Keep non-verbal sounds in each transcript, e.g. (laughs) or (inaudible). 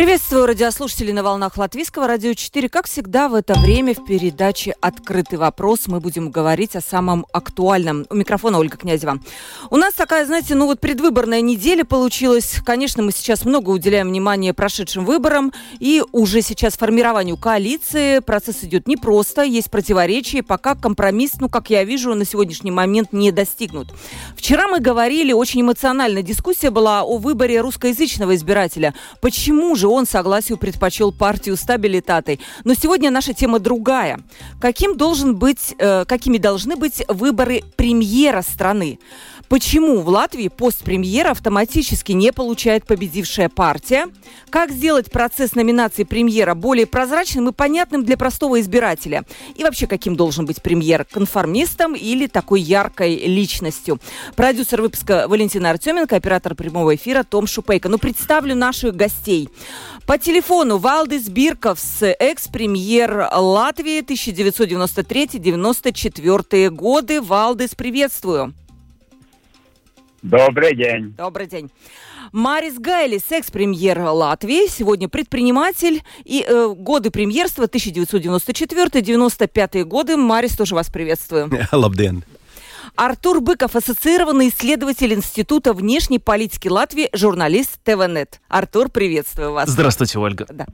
Приветствую радиослушателей на волнах Латвийского радио 4. Как всегда, в это время в передаче «Открытый вопрос» мы будем говорить о самом актуальном. У микрофона Ольга Князева. У нас такая, знаете, ну вот предвыборная неделя получилась. Конечно, мы сейчас много уделяем внимания прошедшим выборам и уже сейчас формированию коалиции. Процесс идет непросто, есть противоречия. Пока компромисс, ну, как я вижу, на сегодняшний момент не достигнут. Вчера мы говорили, очень эмоциональная дискуссия была о выборе русскоязычного избирателя. Почему же он согласию предпочел партию стабилитатой. Но сегодня наша тема другая. Каким должен быть, э, какими должны быть выборы премьера страны? Почему в Латвии пост премьера автоматически не получает победившая партия? Как сделать процесс номинации премьера более прозрачным и понятным для простого избирателя? И вообще, каким должен быть премьер? Конформистом или такой яркой личностью? Продюсер выпуска Валентина Артеменко, оператор прямого эфира Том Шупейко. Ну, представлю наших гостей. По телефону Валдис Бирковс, экс-премьер Латвии 1993-94 годы. Валдис, приветствую. Добрый день. Добрый день. Марис Гайлис, экс-премьер Латвии, сегодня предприниматель и э, годы премьерства 1994-95 годы. Марис, тоже вас приветствую. (laughs) Лабден. Артур Быков, ассоциированный исследователь Института внешней политики Латвии, журналист ТВНет. Артур, приветствую вас. Здравствуйте, Ольга. Да.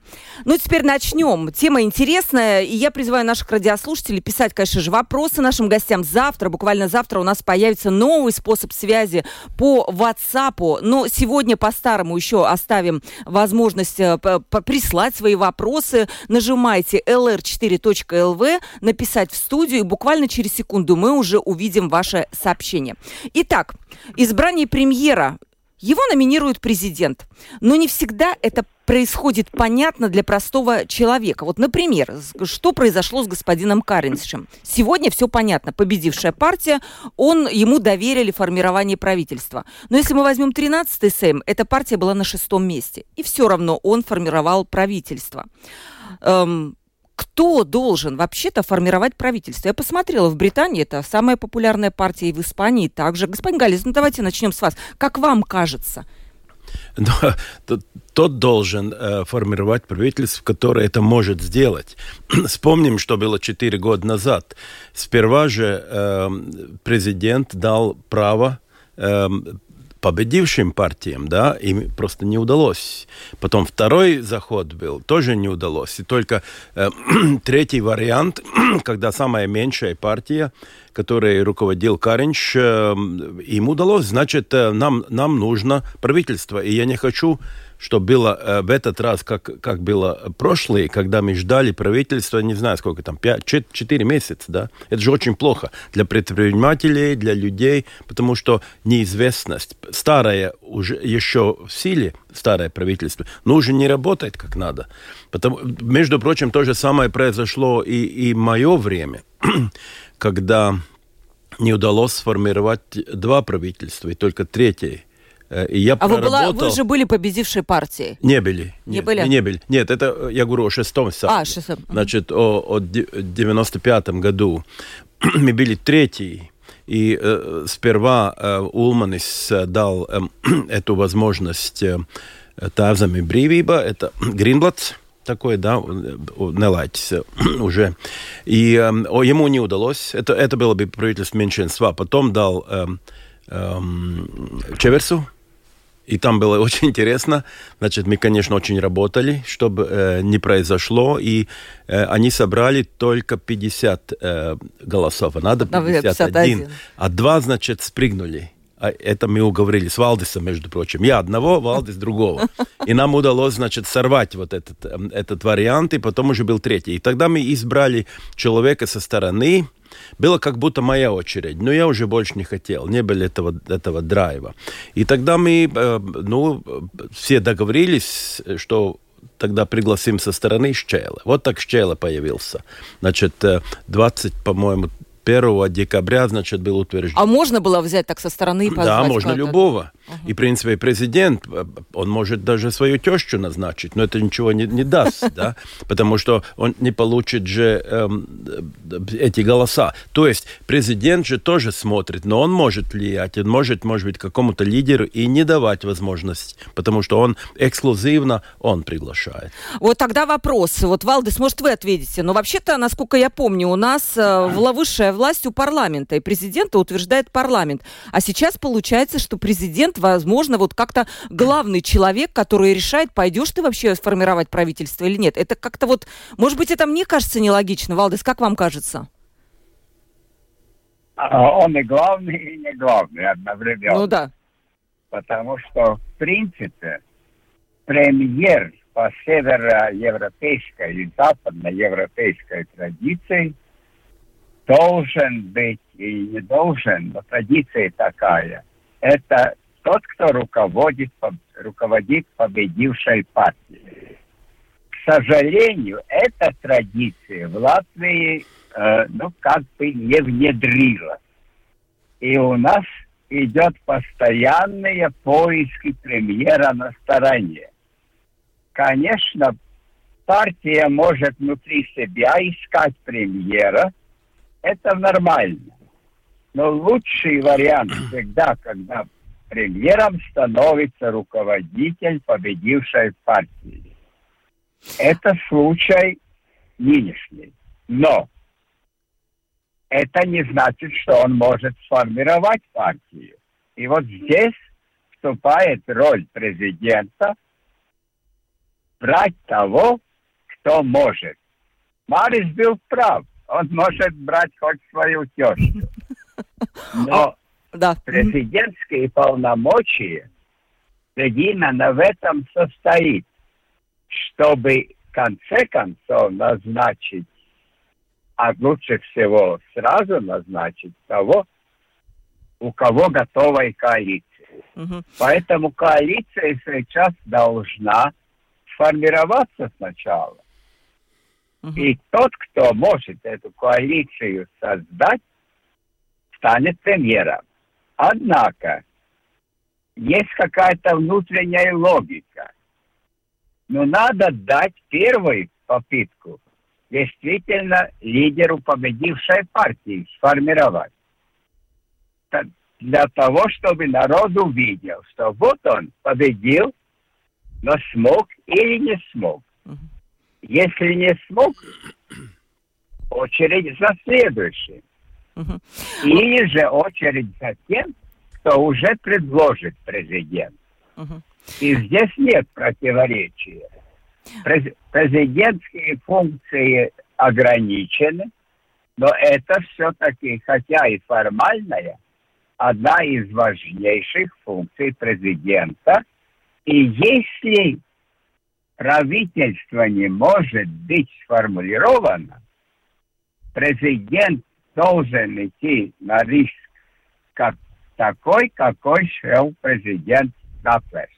Ну, теперь начнем. Тема интересная, и я призываю наших радиослушателей писать, конечно же, вопросы нашим гостям. Завтра, буквально завтра у нас появится новый способ связи по WhatsApp, но сегодня по-старому еще оставим возможность э, прислать свои вопросы. Нажимайте lr4.lv, написать в студию, и буквально через секунду мы уже увидим ваш ваше сообщение. Итак, избрание премьера его номинирует президент. Но не всегда это происходит понятно для простого человека. Вот, например, что произошло с господином Каринсшем? Сегодня все понятно. Победившая партия, он, ему доверили формирование правительства. Но если мы возьмем 13-й Сейм, эта партия была на шестом месте. И все равно он формировал правительство. Эм, кто должен вообще-то формировать правительство? Я посмотрела, в Британии это самая популярная партия, и в Испании также. Господин Галис, ну давайте начнем с вас. Как вам кажется? Но, тот должен э, формировать правительство, которое это может сделать. (clears throat) Вспомним, что было четыре года назад. Сперва же э, президент дал право э, победившим партиям, да, им просто не удалось. Потом второй заход был, тоже не удалось. И только э, (clears throat) третий вариант, (clears throat) когда самая меньшая партия, которой руководил Каринч, э, им удалось, значит, э, нам, нам нужно правительство. И я не хочу что было э, в этот раз, как, как было прошлый, когда мы ждали правительства, не знаю сколько там, 5, 4 месяца, да? Это же очень плохо для предпринимателей, для людей, потому что неизвестность, старое уже еще в силе, старое правительство, но уже не работает как надо. Потому, между прочим, то же самое произошло и, и мое время, (clears throat) когда не удалось сформировать два правительства, и только третье и я а проработал... вы, была, вы же были победившей партией? Не были. Не нет, были? Не были. Нет, это я говорю о шестом саде. А, шестом. Значит, о, о 95 году. (clears throat) Мы были третий. И э, сперва э, Улманис дал э, (clears throat) эту возможность э, Тавзам и Бривиба, это (clears throat) Гринблатс, такой, да, Нелайтис уже. И э, ему не удалось. Это, это было бы правительство меньшинства. Потом дал э, э, Чеверсу, и там было (laughs) очень интересно. Значит, мы, конечно, очень работали, чтобы э, не произошло. И э, они собрали только 50 э, голосов. А надо 51. 51. А два, значит, спрыгнули. А это мы уговорили с Валдисом, между прочим. Я одного, Валдис другого. И нам удалось, значит, сорвать вот этот, эм, этот вариант, и потом уже был третий. И тогда мы избрали человека со стороны, было как будто моя очередь, но я уже больше не хотел, не было этого, этого драйва. И тогда мы, э, ну, все договорились, что тогда пригласим со стороны Щела. Вот так Щела появился. Значит, 20, э, по-моему, 1 декабря, значит, был утвержден. А можно было взять так со стороны и позвать? Да, можно любого. И, в принципе, президент, он может даже свою тещу назначить, но это ничего не, не даст, (laughs) да, потому что он не получит же эм, эти голоса. То есть президент же тоже смотрит, но он может влиять, он может, может быть, какому-то лидеру и не давать возможность, потому что он эксклюзивно, он приглашает. Вот тогда вопрос. Вот, Валдес, может, вы ответите. Но вообще-то, насколько я помню, у нас э, высшая власть у парламента, и президента утверждает парламент. А сейчас получается, что президент возможно, вот как-то главный человек, который решает, пойдешь ты вообще сформировать правительство или нет. Это как-то вот, может быть, это мне кажется нелогично. Валдес, как вам кажется? А, он и главный, и не главный одновременно. Ну да. Потому что, в принципе, премьер по североевропейской и западноевропейской традиции должен быть и не должен, но традиция такая. Это тот, кто руководит, руководит победившей партией. К сожалению, эта традиция в Латвии, э, ну, как бы не внедрилась. И у нас идет постоянные поиски премьера на стороне. Конечно, партия может внутри себя искать премьера. Это нормально. Но лучший вариант всегда, когда премьером становится руководитель победившей партии. Это случай нынешний. Но это не значит, что он может сформировать партию. И вот здесь вступает роль президента брать того, кто может. Марис был прав. Он может брать хоть свою тещу. (laughs) Но да. Президентские полномочия именно в этом состоит, чтобы в конце концов назначить, а лучше всего сразу назначить того, у кого готовая коалиция. Угу. Поэтому коалиция сейчас должна сформироваться сначала. Угу. И тот, кто может эту коалицию создать, станет премьером. Однако, есть какая-то внутренняя логика. Но надо дать первую попытку действительно лидеру победившей партии сформировать. Для того, чтобы народ увидел, что вот он победил, но смог или не смог. Если не смог, очередь за следующим. Угу. Или же очередь за тем, кто уже предложит президент. Угу. И здесь нет противоречия. Президентские функции ограничены, но это все-таки, хотя и формальная, одна из важнейших функций президента. И если правительство не может быть сформулировано, президент должен идти на риск как такой, какой шел президент Дафлес.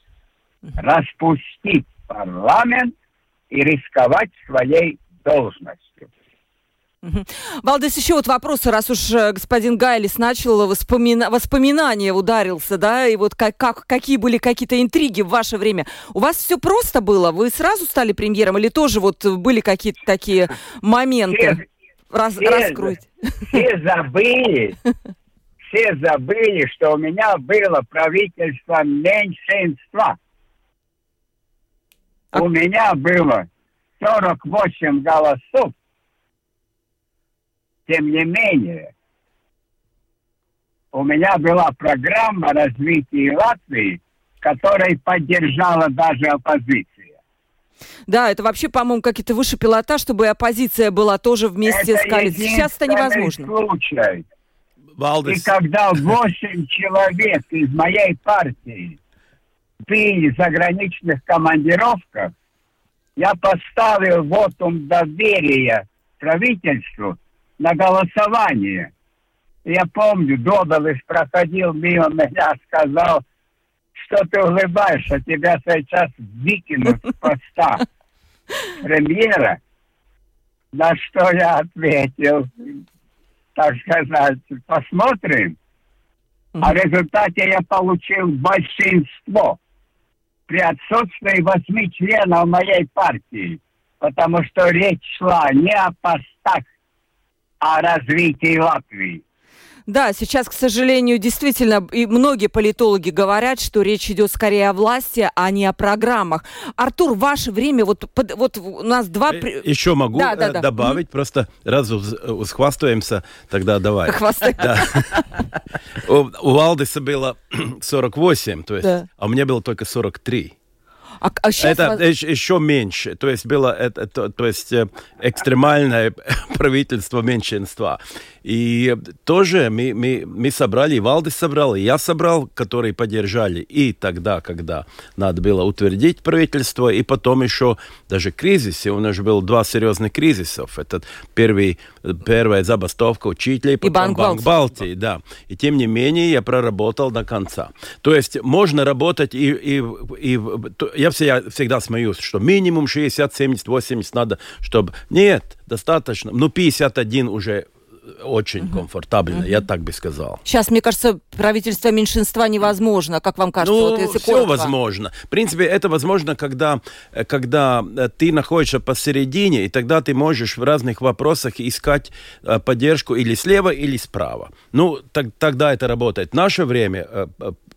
Распустить парламент и рисковать своей должностью. Валдес, еще вот вопросы, раз уж э, господин Гайлис начал воспомина... воспоминания ударился, да, и вот как, как, какие были какие-то интриги в ваше время. У вас все просто было? Вы сразу стали премьером или тоже вот были какие-то такие моменты? Раз, все, раскройте. Все забыли, все забыли, что у меня было правительство меньшинства. А... У меня было 48 голосов. Тем не менее, у меня была программа развития Латвии, которая поддержала даже оппозицию. Да, это вообще, по-моему, какие-то выше пилота, чтобы оппозиция была тоже вместе это с коалицией. Сейчас это невозможно. Случай. Валдес. И когда восемь человек из моей партии были в заграничных командировках, я поставил вотум доверия правительству на голосование. Я помню, Додолыш проходил мимо меня, сказал, что ты улыбаешься, тебя сейчас выкинут с поста премьера. На что я ответил, так сказать, посмотрим. А в результате я получил большинство при отсутствии восьми членов моей партии, потому что речь шла не о постах, а о развитии Латвии. Да, сейчас, к сожалению, действительно, и многие политологи говорят, что речь идет скорее о власти, а не о программах. Артур, ваше время, вот, под, вот у нас два... Э, еще могу да, да, да. добавить, mm-hmm. просто раз схвастаемся, тогда давай. Хвастаемся. У Валдиса было (clears throat) 48, то есть, а у меня было только 43. А, а это вас... еще меньше, то есть было это, то, то есть э, экстремальное (laughs) правительство меньшинства. И тоже мы, мы, мы собрали, и Валдис собрал, и я собрал, которые поддержали и тогда, когда надо было утвердить правительство, и потом еще даже кризисы. У нас же было два серьезных кризисов. Это первый, первая забастовка учителей, потом и Банк, Банк Балтии. Да. И тем не менее я проработал до конца. То есть можно работать и, и, и я всегда, всегда смеюсь, что минимум 60, 70, 80 надо, чтобы... Нет, достаточно. Ну, 51 уже очень угу. комфортабельно, угу. я так бы сказал. Сейчас, мне кажется, правительство меньшинства невозможно, как вам кажется? Ну, вот, если все коротко. возможно. В принципе, это возможно, когда, э, когда э, ты находишься посередине, и тогда ты можешь в разных вопросах искать э, поддержку или слева, или справа. Ну, так, тогда это работает. В наше время,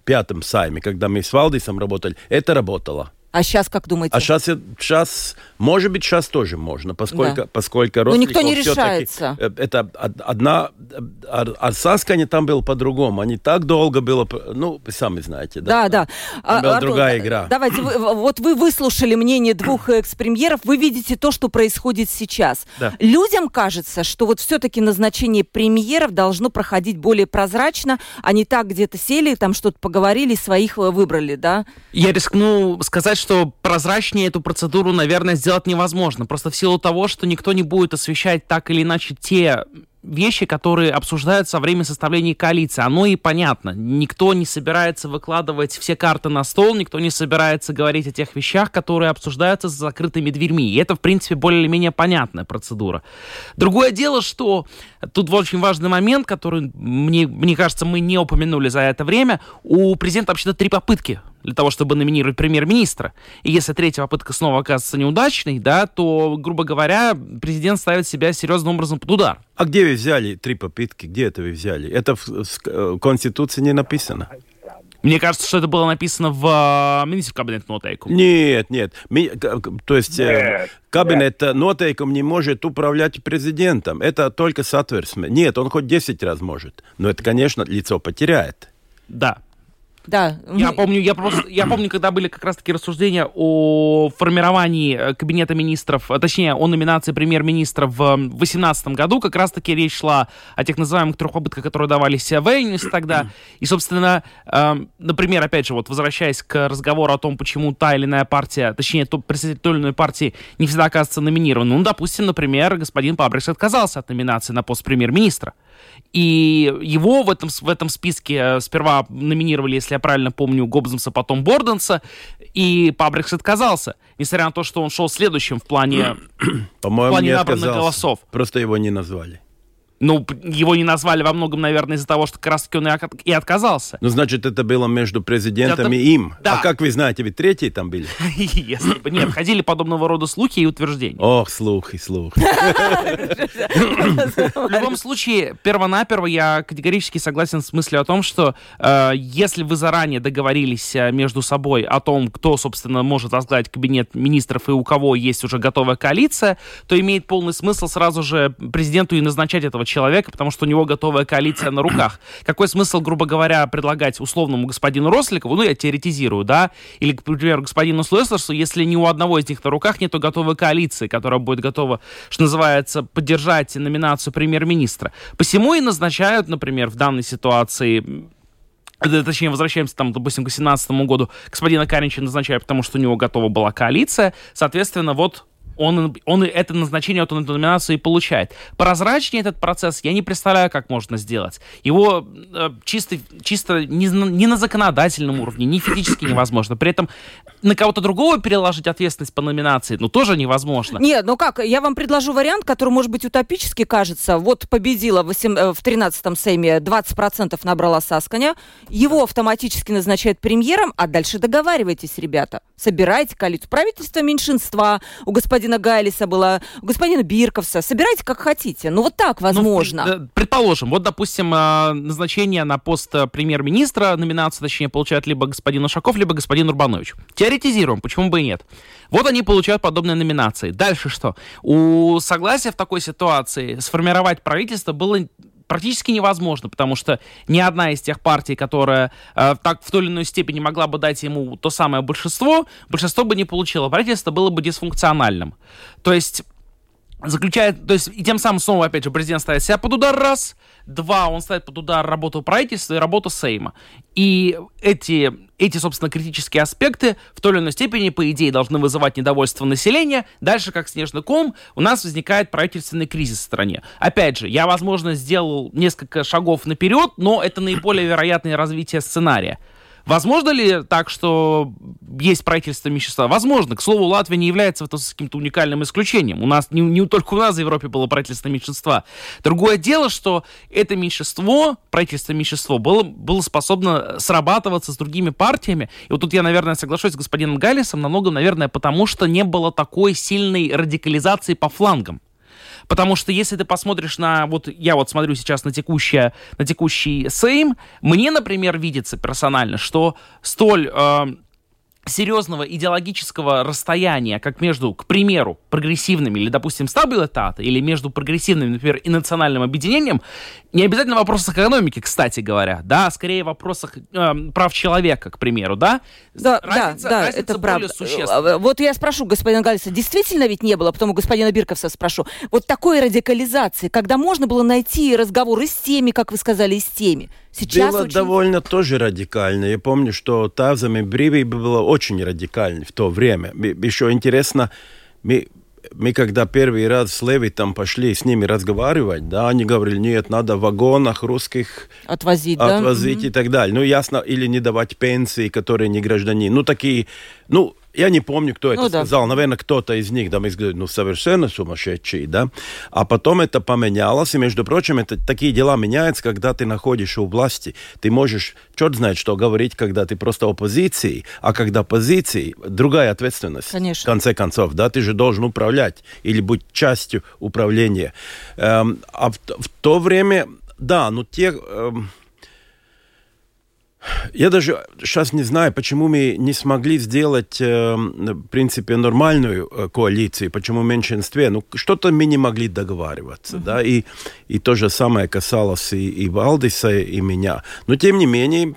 пятом сайме, когда мы с Валдисом работали, это работало. А сейчас как думаете? А сейчас, сейчас может быть, сейчас тоже можно, поскольку, да. поскольку Но никто не решается. Э, это одна... А Саскане там был по-другому. Они так долго было... Ну, вы сами знаете, да? Да, да. Там была а, другая игра. Давайте, вы, вот вы выслушали мнение двух экс-премьеров, вы видите то, что происходит сейчас. Да. Людям кажется, что вот все-таки назначение премьеров должно проходить более прозрачно, а не так где-то сели, там что-то поговорили, своих выбрали, да? Я рискну сказать, что прозрачнее эту процедуру, наверное, сделать невозможно. Просто в силу того, что никто не будет освещать так или иначе те вещи, которые обсуждаются во время составления коалиции. Оно и понятно. Никто не собирается выкладывать все карты на стол, никто не собирается говорить о тех вещах, которые обсуждаются за закрытыми дверьми. И это, в принципе, более или менее понятная процедура. Другое дело, что тут очень важный момент, который, мне, мне кажется, мы не упомянули за это время. У президента вообще-то три попытки для того, чтобы номинировать премьер-министра. И если третья попытка снова оказывается неудачной, да, то, грубо говоря, президент ставит себя серьезным образом под удар. А где вы взяли три попытки? Где это вы взяли? Это в, в э, Конституции не написано. Мне кажется, что это было написано в uh, министре кабинета нотейкум. Нет, нет. Ми, то есть э, кабинет нет. нотейкум не может управлять президентом. Это только соответственно. Нет, он хоть 10 раз может. Но это, конечно, лицо потеряет. Да. Да. Я помню, я просто, я помню, когда были как раз-таки рассуждения о формировании э, кабинета министров, а точнее, о номинации премьер-министра в 2018 году, как раз-таки речь шла о тех называемых трех попытках, которые давались в Эйнюсе тогда. И, собственно, э, например, опять же, вот возвращаясь к разговору о том, почему та или иная партия, точнее, то, представитель той или иной партии не всегда оказывается номинирован. Ну, допустим, например, господин Пабрикс отказался от номинации на пост премьер-министра. И его в этом, в этом списке э, сперва номинировали, если я правильно помню, Гоббсонса, потом Борденса, и Пабрикс отказался, несмотря на то, что он шел следующим в плане, (clears throat) в плане набранных голосов. Просто его не назвали. Ну, его не назвали во многом, наверное, из-за того, что как раз-таки он и отказался. Ну, значит, это было между президентом это... и им. Да. А как вы знаете, ведь третьи там были? (laughs) Если бы нет, ходили подобного рода слухи и утверждения. Ох, слух и слух. (laughs) В любом случае, перво-наперво я категорически согласен с мыслью о том, что э, если вы заранее договорились э, между собой о том, кто, собственно, может возглавить кабинет министров и у кого есть уже готовая коалиция, то имеет полный смысл сразу же президенту и назначать этого человека, потому что у него готовая коалиция на руках. Какой смысл, грубо говоря, предлагать условному господину Росликову, ну, я теоретизирую, да, или, к примеру, господину Слэслерсу, если ни у одного из них на руках нету готовой коалиции, которая будет готова, что называется, поддержать номинацию премьер-министра. Посему и назначают, например, в данной ситуации точнее, возвращаемся там, допустим, к 2017 году, господина Каринча назначают, потому что у него готова была коалиция. Соответственно, вот он, он это назначение, вот он эту номинацию и получает. Прозрачнее этот процесс я не представляю, как можно сделать. Его э, чисто, чисто не, не на законодательном уровне, не физически невозможно. При этом на кого-то другого переложить ответственность по номинации, ну, тоже невозможно. Нет, ну как, я вам предложу вариант, который, может быть, утопически кажется. Вот победила в, 8, э, в 13-м Сейме, 20% набрала Сасканя, его автоматически назначают премьером, а дальше договаривайтесь, ребята. Собирайте коалицию. Правительство меньшинства, у господина Гайлиса было, у господина Бирковса. Собирайте как хотите. Ну, вот так ну, возможно. Ну, предположим, вот, допустим, э, назначение на пост премьер-министра, номинацию, точнее, получает либо господин Ушаков, либо господин Урбанович. Теоретизируем, почему бы и нет. Вот они получают подобные номинации. Дальше что? У согласия в такой ситуации сформировать правительство было практически невозможно, потому что ни одна из тех партий, которая э, так в той или иной степени могла бы дать ему то самое большинство, большинство бы не получило. Правительство было бы дисфункциональным. То есть заключает, то есть и тем самым снова, опять же, президент ставит себя под удар раз, два, он ставит под удар работу правительства и работу Сейма. И эти, эти, собственно, критические аспекты в той или иной степени, по идее, должны вызывать недовольство населения. Дальше, как снежный ком, у нас возникает правительственный кризис в стране. Опять же, я, возможно, сделал несколько шагов наперед, но это наиболее вероятное развитие сценария. Возможно ли так, что есть правительство меньшинства? Возможно. К слову, Латвия не является вот каким-то уникальным исключением. У нас, не, не только у нас в Европе было правительство меньшинства. Другое дело, что это меньшинство, правительство меньшинство, было, было способно срабатываться с другими партиями. И вот тут я, наверное, соглашусь с господином Галлисом, намного, наверное, потому что не было такой сильной радикализации по флангам. Потому что если ты посмотришь на... Вот я вот смотрю сейчас на, текущее, на текущий Сейм, мне, например, видится персонально, что столь... Э, серьезного идеологического расстояния, как между, к примеру, прогрессивными или, допустим, стабилитата, или между прогрессивным, например, и национальным объединением, не обязательно в вопросах экономики, кстати говоря, да, а скорее в вопросах э, прав человека, к примеру, да? Да, разница, да, да, это правда. Существенна. Вот я спрошу господина Галиса, действительно ведь не было, потом у господина Бирковса спрошу, вот такой радикализации, когда можно было найти разговоры с теми, как вы сказали, и с теми, Сейчас было очень... довольно тоже радикально. Я помню, что Тазами Бриви было очень радикально в то время. Еще интересно, мы, мы когда первый раз с Левитом пошли с ними разговаривать, да, они говорили, нет, надо в вагонах русских отвозить, отвозить да? и так далее. Ну, ясно, или не давать пенсии, которые не граждане. Ну, такие, ну, я не помню, кто это ну, сказал. Да. Наверное, кто-то из них, да, мы сказали, ну, совершенно сумасшедший, да. А потом это поменялось, и, между прочим, это, такие дела меняются, когда ты находишься у власти. Ты можешь, черт знает, что говорить, когда ты просто оппозиции, а когда позиции, другая ответственность. Конечно. В конце концов, да, ты же должен управлять или быть частью управления. Эм, а в, в то время, да, ну, те... Эм, я даже сейчас не знаю, почему мы не смогли сделать, э, в принципе, нормальную э, коалицию, почему в меньшинстве. Ну, что-то мы не могли договариваться, uh-huh. да, и, и то же самое касалось и, и Валдиса, и меня. Но, тем не менее,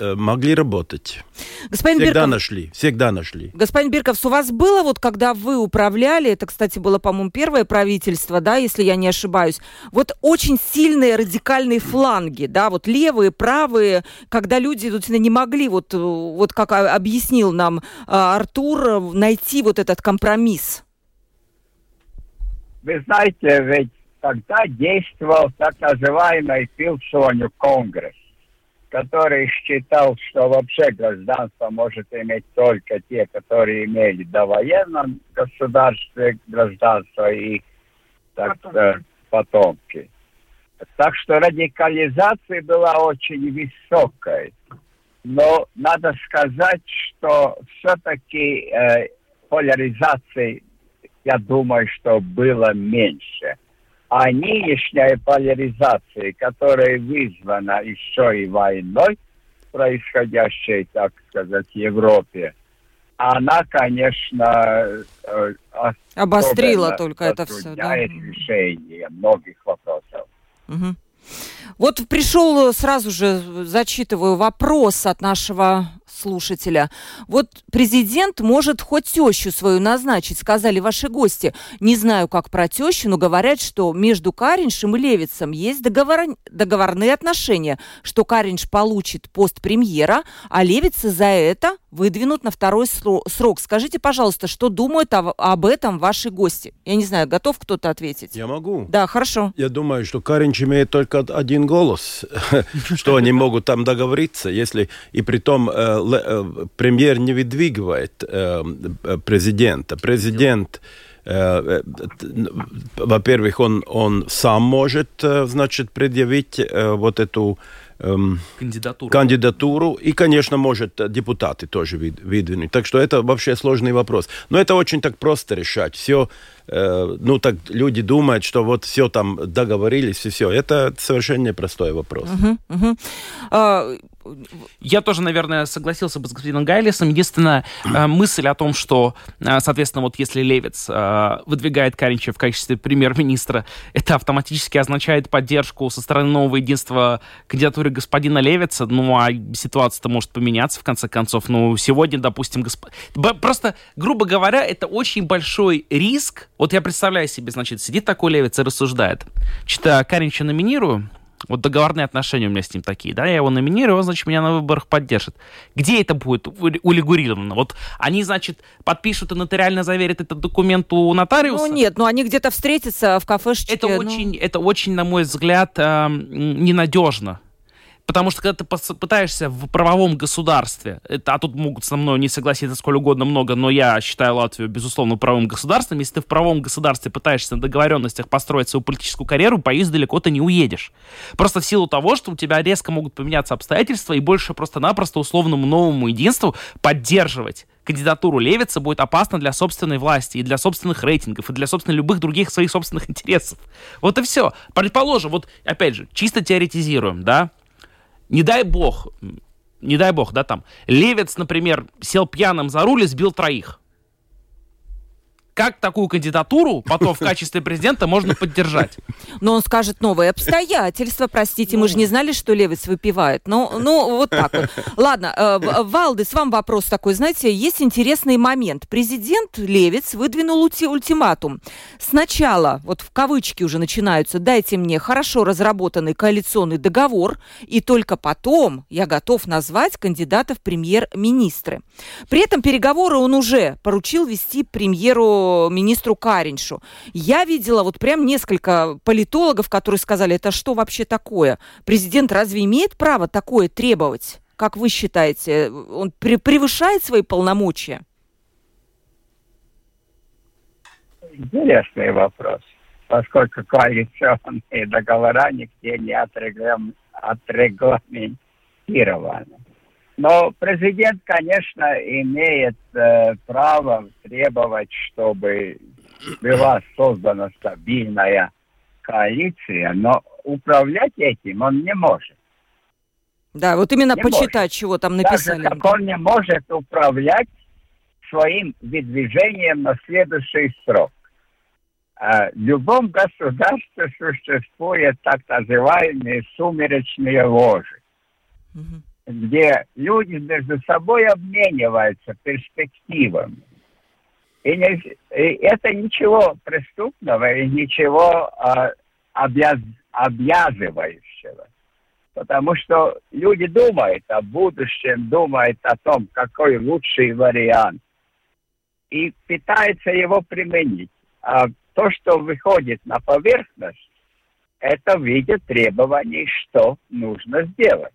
могли работать. Господин всегда Бирков, нашли, всегда нашли. Господин Бирковс, у вас было вот, когда вы управляли, это, кстати, было, по-моему, первое правительство, да, если я не ошибаюсь, вот очень сильные радикальные фланги, да, вот левые, правые, когда люди тут не могли, вот, вот как объяснил нам а, Артур, найти вот этот компромисс. Вы знаете, ведь тогда действовал так называемый Пилсоню Конгресс который считал, что вообще гражданство может иметь только те, которые имели до военном государстве гражданство и так, Потом. потомки. Так что радикализация была очень высокой. Но надо сказать, что все-таки э, поляризации, я думаю, что было меньше. А нынешняя поляризация, которая вызвана еще и войной, происходящей, так сказать, в Европе, она, конечно, э, обострила только это все, да? решение многих вопросов. Угу. Вот пришел сразу же, зачитываю вопрос от нашего слушателя. Вот президент может хоть тещу свою назначить, сказали ваши гости. Не знаю, как про тещу, но говорят, что между Кариншем и Левицем есть договор... договорные отношения, что Каринш получит пост премьера, а Левица за это выдвинут на второй срок. Скажите, пожалуйста, что думают об этом ваши гости? Я не знаю, готов кто-то ответить? Я могу. Да, хорошо. Я думаю, что Каринч имеет только один голос, (laughs) что они могут там договориться, если и при том э, премьер не выдвигает э, президента. Президент во-первых, он, он сам может, значит, предъявить вот эту эм, кандидатуру. кандидатуру. И, конечно, может депутаты тоже выдвинуть. Так что это вообще сложный вопрос. Но это очень так просто решать. Все, э, ну так люди думают, что вот все там договорились и все. Это совершенно непростой вопрос. А, я тоже, наверное, согласился бы с господином Гайлисом. Единственная э, мысль о том, что, э, соответственно, вот если Левиц выдвигает Каринча в качестве премьер-министра, это автоматически означает поддержку со стороны нового единства кандидатуры господина Левица. Ну, а ситуация-то может поменяться, в конце концов. Ну, сегодня, допустим, госп... просто, грубо говоря, это очень большой риск. Вот я представляю себе, значит, сидит такой Левиц и рассуждает. Что-то Каринча номинирую, вот договорные отношения у меня с ним такие, да, я его номинирую, он, значит, меня на выборах поддержит. Где это будет урегулировано? Вот они, значит, подпишут и нотариально заверят этот документ у нотариуса? Ну нет, ну они где-то встретятся в кафешечке. Это, ну... очень, это очень, на мой взгляд, э, ненадежно. Потому что когда ты пытаешься в правовом государстве, это, а тут могут со мной не согласиться сколь угодно много, но я считаю Латвию, безусловно, правовым государством. Если ты в правовом государстве пытаешься на договоренностях построить свою политическую карьеру, боюсь, далеко ты не уедешь. Просто в силу того, что у тебя резко могут поменяться обстоятельства, и больше просто-напросто условному новому единству поддерживать кандидатуру Левица будет опасно для собственной власти и для собственных рейтингов, и для, собственно, любых других своих собственных интересов. Вот и все. Предположим, вот, опять же, чисто теоретизируем, да, не дай бог, не дай бог, да, там, Левец, например, сел пьяным за руль и сбил троих как такую кандидатуру потом в качестве президента можно поддержать? Но он скажет новые обстоятельства, простите, мы же не знали, что Левиц выпивает. Ну, ну вот так вот. Ладно, э, Валдес, вам вопрос такой. Знаете, есть интересный момент. Президент Левиц выдвинул ульти ультиматум. Сначала, вот в кавычки уже начинаются, дайте мне хорошо разработанный коалиционный договор, и только потом я готов назвать кандидатов премьер-министры. При этом переговоры он уже поручил вести премьеру министру Кариншу. Я видела вот прям несколько политологов, которые сказали, это что вообще такое? Президент разве имеет право такое требовать? Как вы считаете, он превышает свои полномочия? Интересный вопрос, поскольку коалиционные договора нигде не отрегламентированы. Но президент, конечно, имеет э, право требовать, чтобы была создана стабильная коалиция, но управлять этим он не может. Да, вот именно не почитать, может. чего там написали. Так как он не может управлять своим выдвижением на следующий срок. А в любом государстве существуют так называемые сумеречные ложи. Угу где люди между собой обмениваются перспективами. И, не, и это ничего преступного и ничего а, обяз, обязывающего. Потому что люди думают о будущем, думают о том, какой лучший вариант. И пытаются его применить. А то, что выходит на поверхность, это в виде требований, что нужно сделать.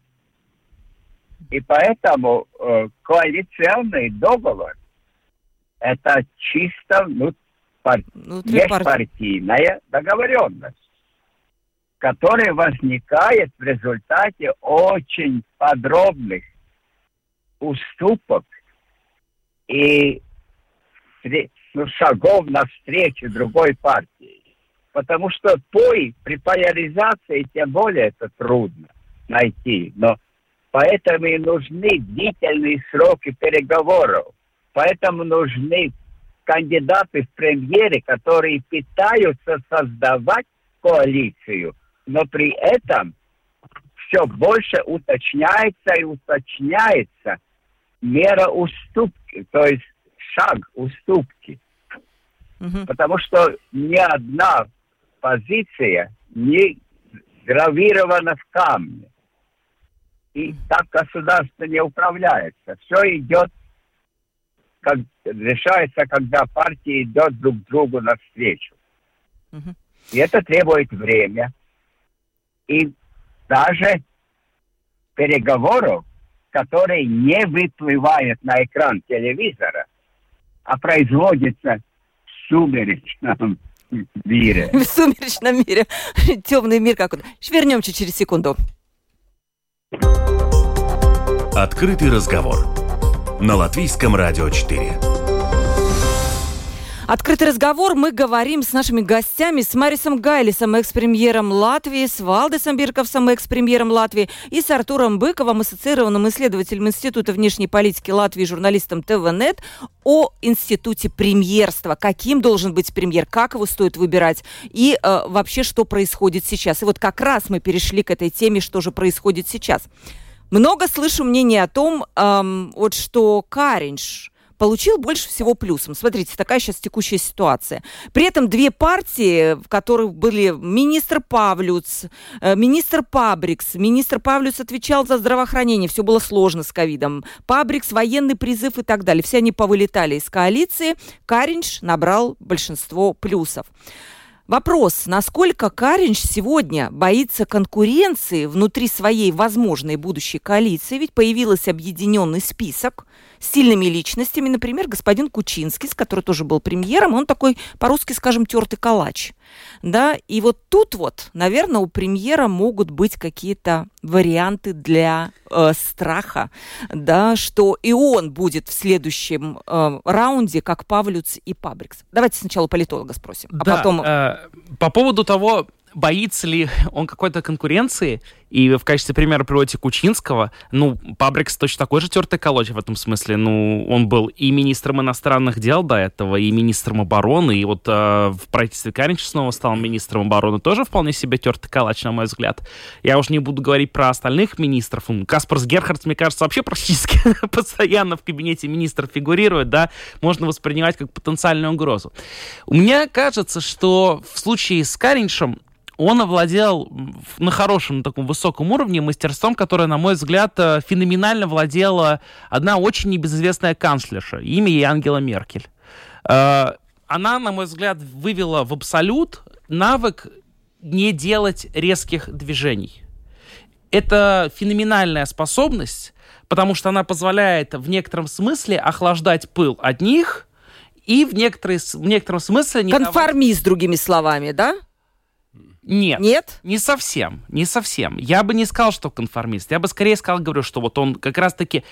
И поэтому э, коалиционный договор это чисто ну, пар... межпартийная договоренность, которая возникает в результате очень подробных уступок и ну, шагов навстречу другой партии. Потому что той при поляризации тем более это трудно найти. Но Поэтому и нужны длительные сроки переговоров. Поэтому нужны кандидаты в премьеры, которые пытаются создавать коалицию, но при этом все больше уточняется и уточняется мера уступки, то есть шаг уступки. Угу. Потому что ни одна позиция не гравирована в камне. И так государство не управляется. Все идет, как решается, когда партии идет друг другу навстречу. Угу. И это требует время. И даже переговоров, которые не выплывают на экран телевизора, а производятся в сумеречном мире. (laughs) В сумеречном мире. (laughs) Темный мир какой-то. Вернемся через секунду. Открытый разговор. На Латвийском радио 4. Открытый разговор мы говорим с нашими гостями, с Марисом Гайлисом, экс-премьером Латвии, с Валдесом Бирковсом, экс-премьером Латвии, и с Артуром Быковым, ассоциированным исследователем Института внешней политики Латвии, журналистом ТВНет, о институте премьерства. Каким должен быть премьер, как его стоит выбирать и э, вообще, что происходит сейчас. И вот как раз мы перешли к этой теме, что же происходит сейчас. Много слышу мнений о том, эм, вот что Каринш, получил больше всего плюсом. Смотрите, такая сейчас текущая ситуация. При этом две партии, в которых были министр Павлюц, э, министр Пабрикс. Министр Павлюц отвечал за здравоохранение. Все было сложно с ковидом. Пабрикс, военный призыв и так далее. Все они повылетали из коалиции. Каринч набрал большинство плюсов. Вопрос, насколько Каринч сегодня боится конкуренции внутри своей возможной будущей коалиции, ведь появился объединенный список с сильными личностями, например, господин Кучинский, который тоже был премьером, он такой, по-русски скажем, тертый калач. Да, и вот тут вот, наверное, у премьера могут быть какие-то варианты для э, страха, да, что и он будет в следующем э, раунде, как Павлюц и Пабрикс. Давайте сначала политолога спросим, а да, потом... Э, по поводу того, боится ли он какой-то конкуренции, и в качестве примера приводите Кучинского, ну, Пабрикс точно такой же тертый колодь в этом смысле, ну, он был и министром иностранных дел до этого, и министром обороны, и вот э, в правительстве Каринча снова стал министром обороны, тоже вполне себе тертый калач, на мой взгляд. Я уже не буду говорить про остальных министров, Каспарс Герхардс, мне кажется, вообще практически (laughs) постоянно в кабинете министров фигурирует, да, можно воспринимать как потенциальную угрозу. У меня кажется, что в случае с Каринчем он овладел на хорошем, на таком высоком уровне мастерством, которое, на мой взгляд, э, феноменально владела одна очень небезызвестная канцлерша. Имя ей Ангела Меркель. Э, она, на мой взгляд, вывела в абсолют навык не делать резких движений. Это феноменальная способность, потому что она позволяет в некотором смысле охлаждать пыл одних и в, некоторые, в некотором смысле... Конформист, давать... другими словами, да? Нет. Нет? Не совсем, не совсем. Я бы не сказал, что конформист. Я бы скорее сказал, говорю, что вот он как раз-таки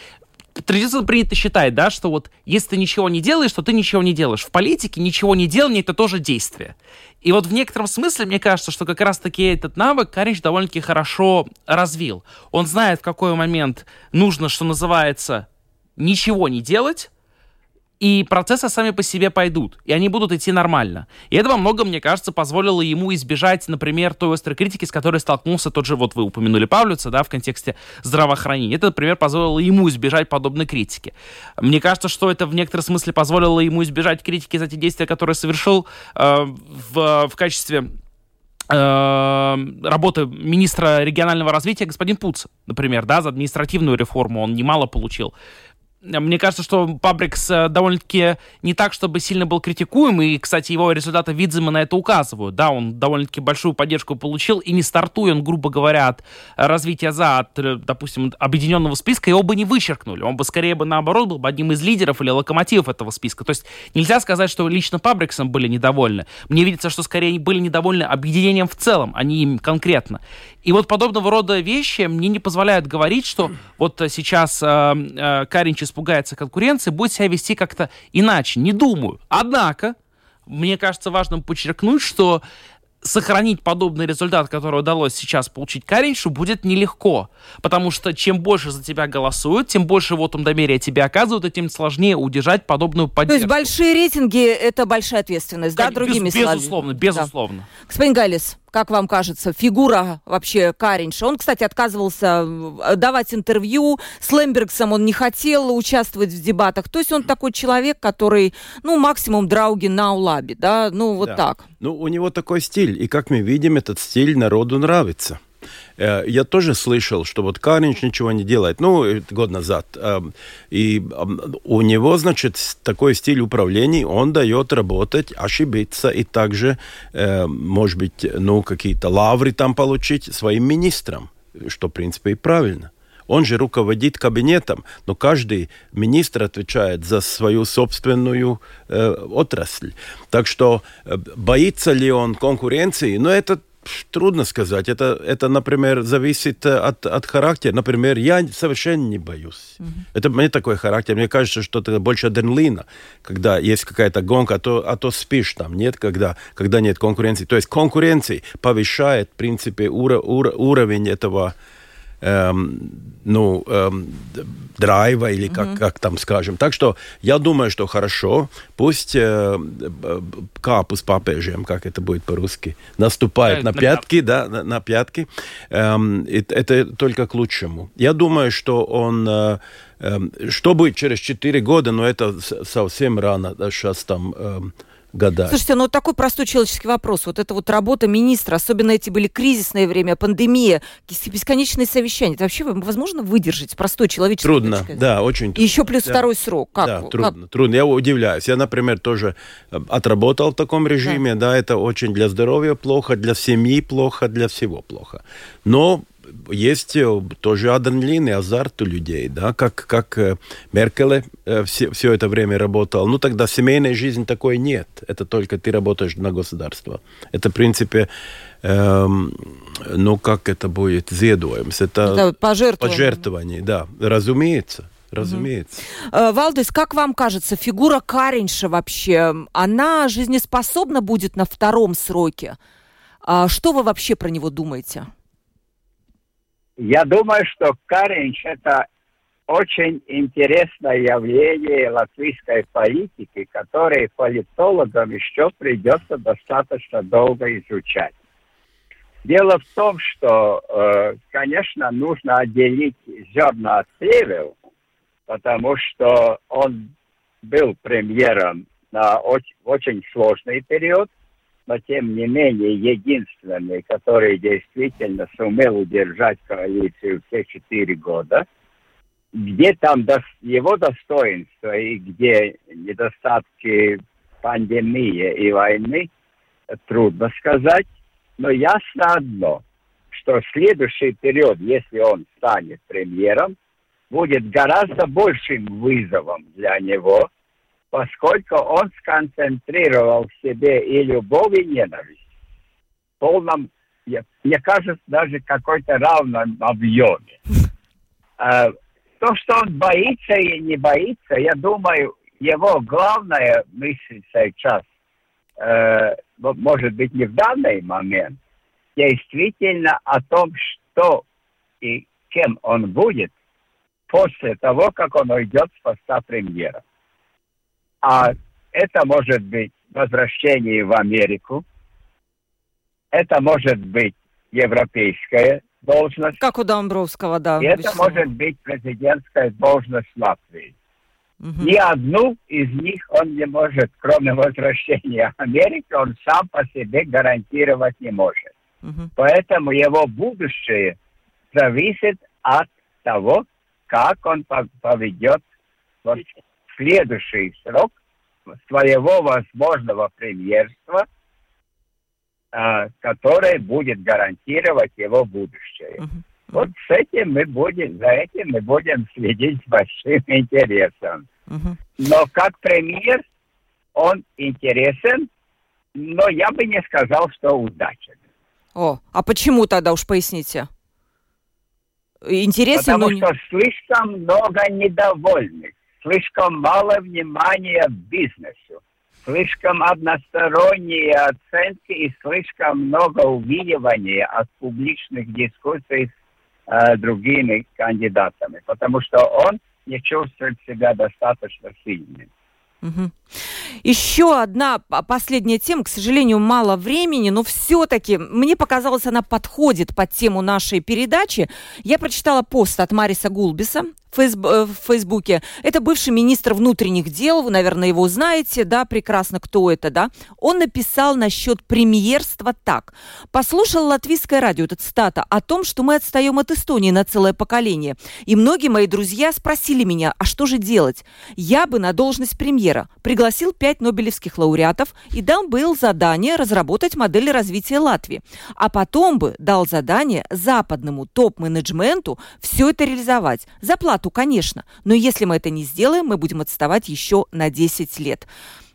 традиционно принято считать, да, что вот если ты ничего не делаешь, то ты ничего не делаешь. В политике ничего не делание — это тоже действие. И вот в некотором смысле, мне кажется, что как раз-таки этот навык Карич довольно-таки хорошо развил. Он знает, в какой момент нужно, что называется, ничего не делать, и процессы сами по себе пойдут, и они будут идти нормально. И это во многом, мне кажется, позволило ему избежать, например, той острой критики, с которой столкнулся тот же, вот вы упомянули Павлюца, да, в контексте здравоохранения. Это, например, позволило ему избежать подобной критики. Мне кажется, что это в некотором смысле позволило ему избежать критики за те действия, которые совершил э, в, в качестве э, работы министра регионального развития господин Пуц, например, да, за административную реформу он немало получил. Мне кажется, что Пабрикс э, довольно-таки не так, чтобы сильно был критикуем, и, кстати, его результаты Видзема на это указывают. Да, он довольно-таки большую поддержку получил, и не стартуя он, грубо говоря, от развития за, от, э, допустим, объединенного списка, его бы не вычеркнули. Он бы скорее бы, наоборот, был бы одним из лидеров или локомотивов этого списка. То есть нельзя сказать, что лично Пабриксом были недовольны. Мне видится, что скорее были недовольны объединением в целом, а не им конкретно. И вот подобного рода вещи мне не позволяют говорить, что вот сейчас э, э, Каринч испугается конкуренции, будет себя вести как-то иначе. Не думаю. Однако, мне кажется важным подчеркнуть, что сохранить подобный результат, который удалось сейчас получить Кариншу, будет нелегко. Потому что чем больше за тебя голосуют, тем больше вот он доверия тебе оказывают, и тем сложнее удержать подобную поддержку. То есть большие рейтинги — это большая ответственность, Конечно, да, другими без, словами? Безусловно, безусловно. Да. Господин Галис, как вам кажется, фигура вообще Каринша? Он, кстати, отказывался э, давать интервью. С Лембергсом он не хотел участвовать в дебатах. То есть он такой человек, который, ну, максимум драуги на улабе, да? Ну, вот да. так. Ну, у него такой стиль. И, как мы видим, этот стиль народу нравится. Э, я тоже слышал, что вот Каринч ничего не делает, ну, год назад. Эм, и эм, у него, значит, такой стиль управления, он дает работать, ошибиться и также, э, может быть, ну, какие-то лавры там получить своим министрам, что, в принципе, и правильно. Он же руководит кабинетом, но каждый министр отвечает за свою собственную э, отрасль. Так что э, боится ли он конкуренции? Ну, это Трудно сказать. Это, это, например, зависит э, от, от характера. Например, я совершенно не боюсь. Mm-hmm. Это мне такой характер. Мне кажется, что это больше адреналина, когда есть какая-то гонка, а то, а то спишь там. Нет, когда, когда нет конкуренции. То есть конкуренция повышает, в принципе, уро, уро, уровень этого эм, ну, эм, драйва или как, mm-hmm. как там скажем. Так что я думаю, что хорошо. Пусть э, капу с папежем, как это будет по-русски, наступает э, на, на пятки, да, на, на пятки. Эм, это, это только к лучшему. Я думаю, что он... Э, э, что будет через 4 года, но это совсем рано. Сейчас там... Э, года. Слушайте, ну такой простой человеческий вопрос. Вот это вот работа министра, особенно эти были кризисное время, пандемия, бесконечные совещания. Это вообще возможно выдержать? Простой человеческий Трудно, да, очень трудно. И еще плюс да. второй срок. Как? Да, трудно, как? трудно. Я удивляюсь. Я, например, тоже э, отработал в таком режиме. Да. да, это очень для здоровья плохо, для семьи плохо, для всего плохо. Но есть э, тоже адреналин и азарт у людей, да, как, как э, Меркеле э, все, все это время работал. Ну, тогда семейной жизни такой нет. Это только ты работаешь на государство. Это, в принципе, эм, ну, как это будет, зедуемс. Это, это пожертвование. Пожертвование, да, разумеется. Разумеется. Угу. Валдис, как вам кажется, фигура Каринша вообще, она жизнеспособна будет на втором сроке? А что вы вообще про него думаете? Я думаю, что Каринч – это очень интересное явление латвийской политики, которое политологам еще придется достаточно долго изучать. Дело в том, что, э, конечно, нужно отделить зерна от плевел, потому что он был премьером на очень, очень сложный период, но тем не менее единственный, который действительно сумел удержать коалицию все четыре года, где там его достоинства и где недостатки пандемии и войны, трудно сказать, но ясно одно, что следующий период, если он станет премьером, будет гораздо большим вызовом для него – поскольку он сконцентрировал в себе и любовь, и ненависть. В полном, мне кажется, даже какой-то равном объеме. А, то, что он боится и не боится, я думаю, его главная мысль сейчас, э, может быть, не в данный момент, действительно о том, что и кем он будет после того, как он уйдет с поста премьера. А это может быть возвращение в Америку, это может быть европейская должность. Как у Домбровского, да. И это может быть президентская должность Латвии. Угу. Ни одну из них он не может, кроме возвращения в Америку, он сам по себе гарантировать не может. Угу. Поэтому его будущее зависит от того, как он поведет вот следующий срок своего возможного премьерства, а, который будет гарантировать его будущее. Uh-huh. Вот с этим мы будем, за этим мы будем следить с большим интересом. Uh-huh. Но как премьер он интересен, но я бы не сказал, что удачен. О, а почему тогда уж поясните? Интересен, Потому но... что слишком много недовольных слишком мало внимания бизнесу, слишком односторонние оценки и слишком много увиливания от публичных дискуссий с э, другими кандидатами, потому что он не чувствует себя достаточно сильным. Угу. Еще одна последняя тема, к сожалению, мало времени, но все-таки мне показалось, она подходит под тему нашей передачи. Я прочитала пост от Мариса Гулбиса, в Фейсбуке. Это бывший министр внутренних дел, вы, наверное, его знаете, да, прекрасно, кто это, да. Он написал насчет премьерства так. Послушал латвийское радио, это цитата, о том, что мы отстаем от Эстонии на целое поколение. И многие мои друзья спросили меня, а что же делать? Я бы на должность премьера пригласил пять нобелевских лауреатов и дал бы им задание разработать модели развития Латвии. А потом бы дал задание западному топ-менеджменту все это реализовать. За зарплату, конечно, но если мы это не сделаем, мы будем отставать еще на 10 лет.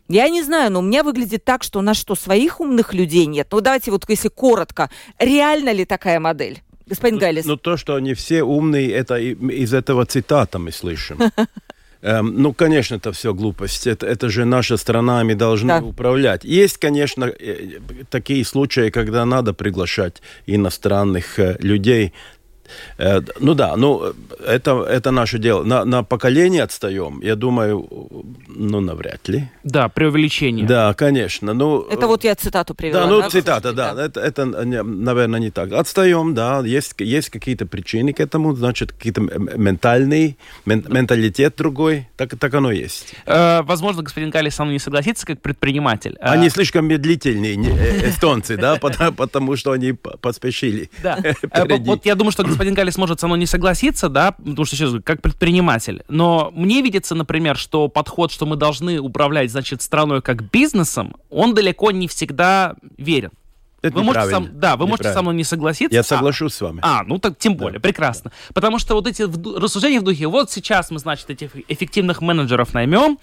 Я не знаю, но у меня выглядит так, что у нас что, своих умных людей нет? Ну, давайте вот, если коротко, реально ли такая модель? Господин Галис. Ну, то, что они все умные, это из этого цитата мы слышим. (laughs) Эм, ну, конечно, это все глупость. Это, это же наша страна, мы должны да. управлять. Есть, конечно, э, такие случаи, когда надо приглашать иностранных э, людей Э, ну да, ну это, это наше дело. На, на поколение отстаем, я думаю, ну навряд ли. Да, преувеличение. Да, конечно. Ну, это вот я цитату привела. Да, ну да, цитата, да. да. Это, это, наверное, не так. Отстаем, да. Есть, есть какие-то причины к этому, значит, какие-то ментальный, мен, менталитет другой. Так, так оно есть. Э, возможно, господин Калис со мной не согласится, как предприниматель. Они э... слишком медлительные, э, эстонцы, да, (laughs) потому что они поспешили. Да. (laughs) Э, вот я думаю, что господин Галис может со мной не согласиться, да, потому что сейчас как предприниматель. Но мне видится, например, что подход, что мы должны управлять, значит, страной как бизнесом, он далеко не всегда верен. Это вы можете сам, да, вы можете со мной не согласиться. Я соглашусь а, с вами. А, ну так тем более, да, прекрасно. Да. Потому что вот эти рассуждения в духе, вот сейчас мы, значит, этих эффективных менеджеров наймем,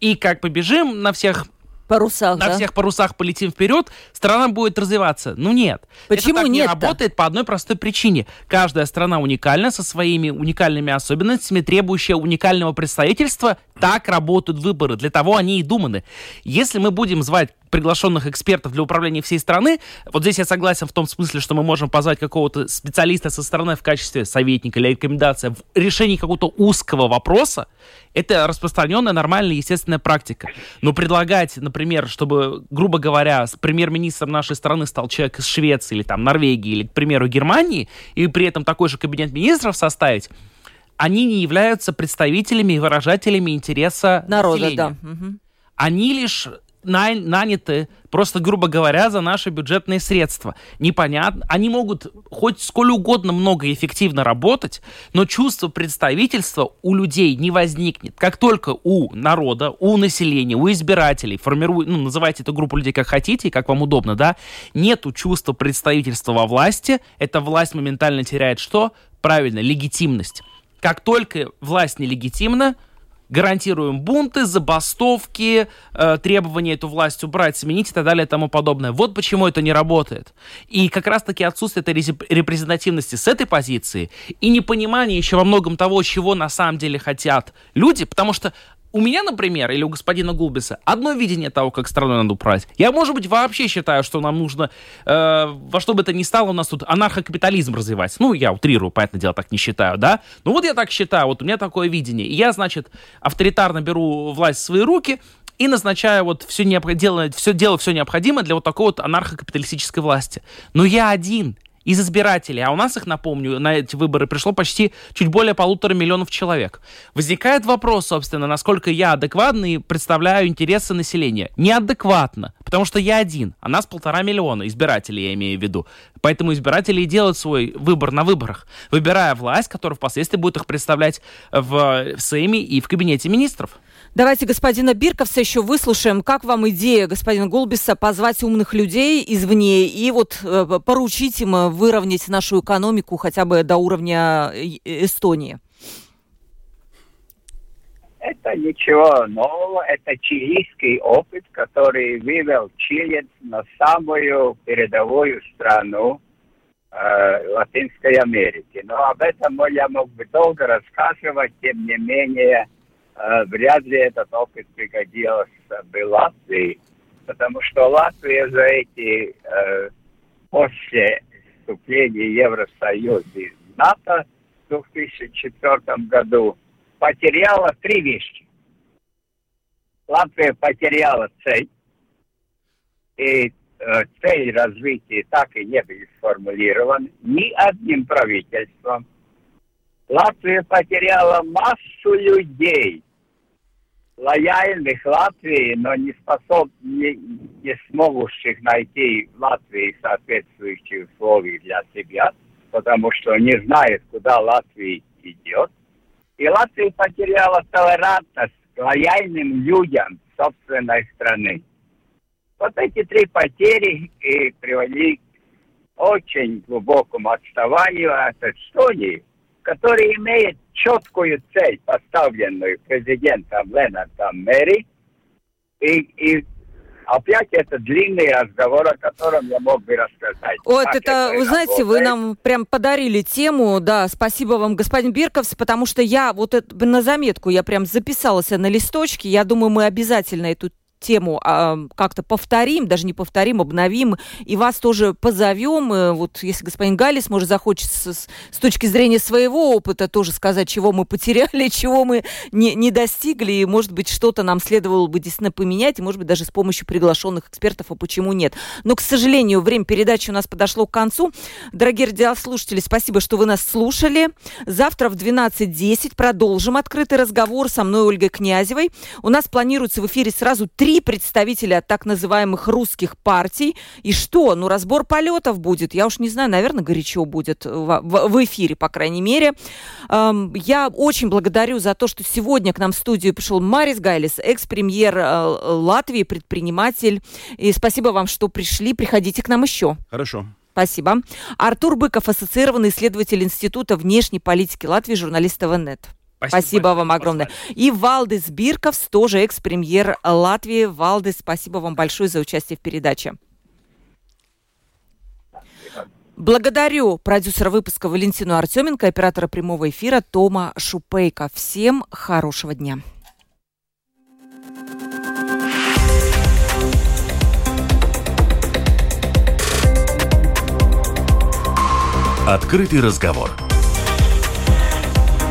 и как побежим на всех парусах, на да? всех парусах полетим вперед, страна будет развиваться. Ну нет. Почему Это так нет? не работает по одной простой причине. Каждая страна уникальна со своими уникальными особенностями, требующая уникального представительства. Так работают выборы. Для того они и думаны. Если мы будем звать приглашенных экспертов для управления всей страны. Вот здесь я согласен в том смысле, что мы можем позвать какого-то специалиста со стороны в качестве советника или рекомендация в решении какого-то узкого вопроса. Это распространенная, нормальная, естественная практика. Но предлагать, например, чтобы, грубо говоря, премьер-министром нашей страны стал человек из Швеции или там Норвегии или, к примеру, Германии, и при этом такой же кабинет министров составить, они не являются представителями и выражателями интереса народа, населения. да. Угу. Они лишь наняты, просто, грубо говоря, за наши бюджетные средства. Непонятно. Они могут хоть сколь угодно много и эффективно работать, но чувство представительства у людей не возникнет. Как только у народа, у населения, у избирателей формируют, ну, называйте эту группу людей как хотите, как вам удобно, да, нету чувства представительства во власти, эта власть моментально теряет что? Правильно, легитимность. Как только власть нелегитимна, гарантируем бунты, забастовки, э, требования эту власть убрать, сменить и так далее и тому подобное. Вот почему это не работает. И как раз-таки отсутствие этой репрезентативности с этой позиции и непонимание еще во многом того, чего на самом деле хотят люди, потому что у меня, например, или у господина Гулбиса одно видение того, как страну надо управлять. Я, может быть, вообще считаю, что нам нужно э, во что бы это ни стало у нас тут анархокапитализм развивать. Ну, я утрирую, понятное дело, так не считаю, да? Ну вот я так считаю, вот у меня такое видение. И я, значит, авторитарно беру власть в свои руки, и назначаю вот все, необх... делаю, все, делаю все необходимое для вот такой вот анархокапиталистической власти. Но я один, из избирателей, а у нас их, напомню, на эти выборы пришло почти чуть более полутора миллионов человек. Возникает вопрос, собственно, насколько я адекватно и представляю интересы населения. Неадекватно, потому что я один, а нас полтора миллиона избирателей, я имею в виду. Поэтому избиратели и делают свой выбор на выборах, выбирая власть, которая впоследствии будет их представлять в Сейме и в Кабинете министров. Давайте господина Бирковса еще выслушаем. Как вам идея господина Голбиса позвать умных людей извне и вот э, поручить им э, выровнять нашу экономику хотя бы до уровня э, Эстонии? Это ничего нового, это чилийский опыт, который вывел Чили на самую передовую страну э, Латинской Америки. Но об этом я мог бы долго рассказывать, тем не менее, вряд ли этот опыт пригодился бы Латвии, потому что Латвия за эти э, после вступления в Евросоюз и НАТО в 2004 году потеряла три вещи. Латвия потеряла цель, и э, цель развития так и не был сформулирован ни одним правительством. Латвия потеряла массу людей, лояльных Латвии, но не способ, не, не смогущих найти в Латвии соответствующие условия для себя, потому что не знает, куда Латвия идет. И Латвия потеряла толерантность к лояльным людям собственной страны. Вот эти три потери и привели к очень глубокому отставанию от Эстонии, который имеет четкую цель, поставленную президентом Ленартом Мэри, и, и опять это длинный разговор, о котором я мог бы рассказать. Вот это, это, вы знаете, вы нам прям подарили тему, да, спасибо вам, господин Бирковс, потому что я вот это, на заметку, я прям записалась на листочке, я думаю, мы обязательно эту тему а, как-то повторим, даже не повторим, обновим, и вас тоже позовем. Э, вот если господин Галис, может, захочет с, с точки зрения своего опыта тоже сказать, чего мы потеряли, (laughs) чего мы не, не достигли, и, может быть, что-то нам следовало бы действительно поменять, и, может быть, даже с помощью приглашенных экспертов, а почему нет. Но, к сожалению, время передачи у нас подошло к концу. Дорогие радиослушатели, спасибо, что вы нас слушали. Завтра в 12.10 продолжим открытый разговор со мной, Ольгой Князевой. У нас планируется в эфире сразу три три представителя так называемых русских партий. И что? Ну, разбор полетов будет. Я уж не знаю, наверное, горячо будет в, в, в эфире, по крайней мере. Эм, я очень благодарю за то, что сегодня к нам в студию пришел Марис Гайлис, экс-премьер э, Латвии, предприниматель. И спасибо вам, что пришли. Приходите к нам еще. Хорошо. Спасибо. Артур Быков, ассоциированный исследователь Института внешней политики Латвии, журналист ТВНет. Спасибо, спасибо вам огромное. И Валдис Бирковс, тоже экс-премьер Латвии. Валдис, спасибо вам большое за участие в передаче. Благодарю продюсера выпуска Валентину Артеменко, оператора прямого эфира Тома Шупейка. Всем хорошего дня. Открытый разговор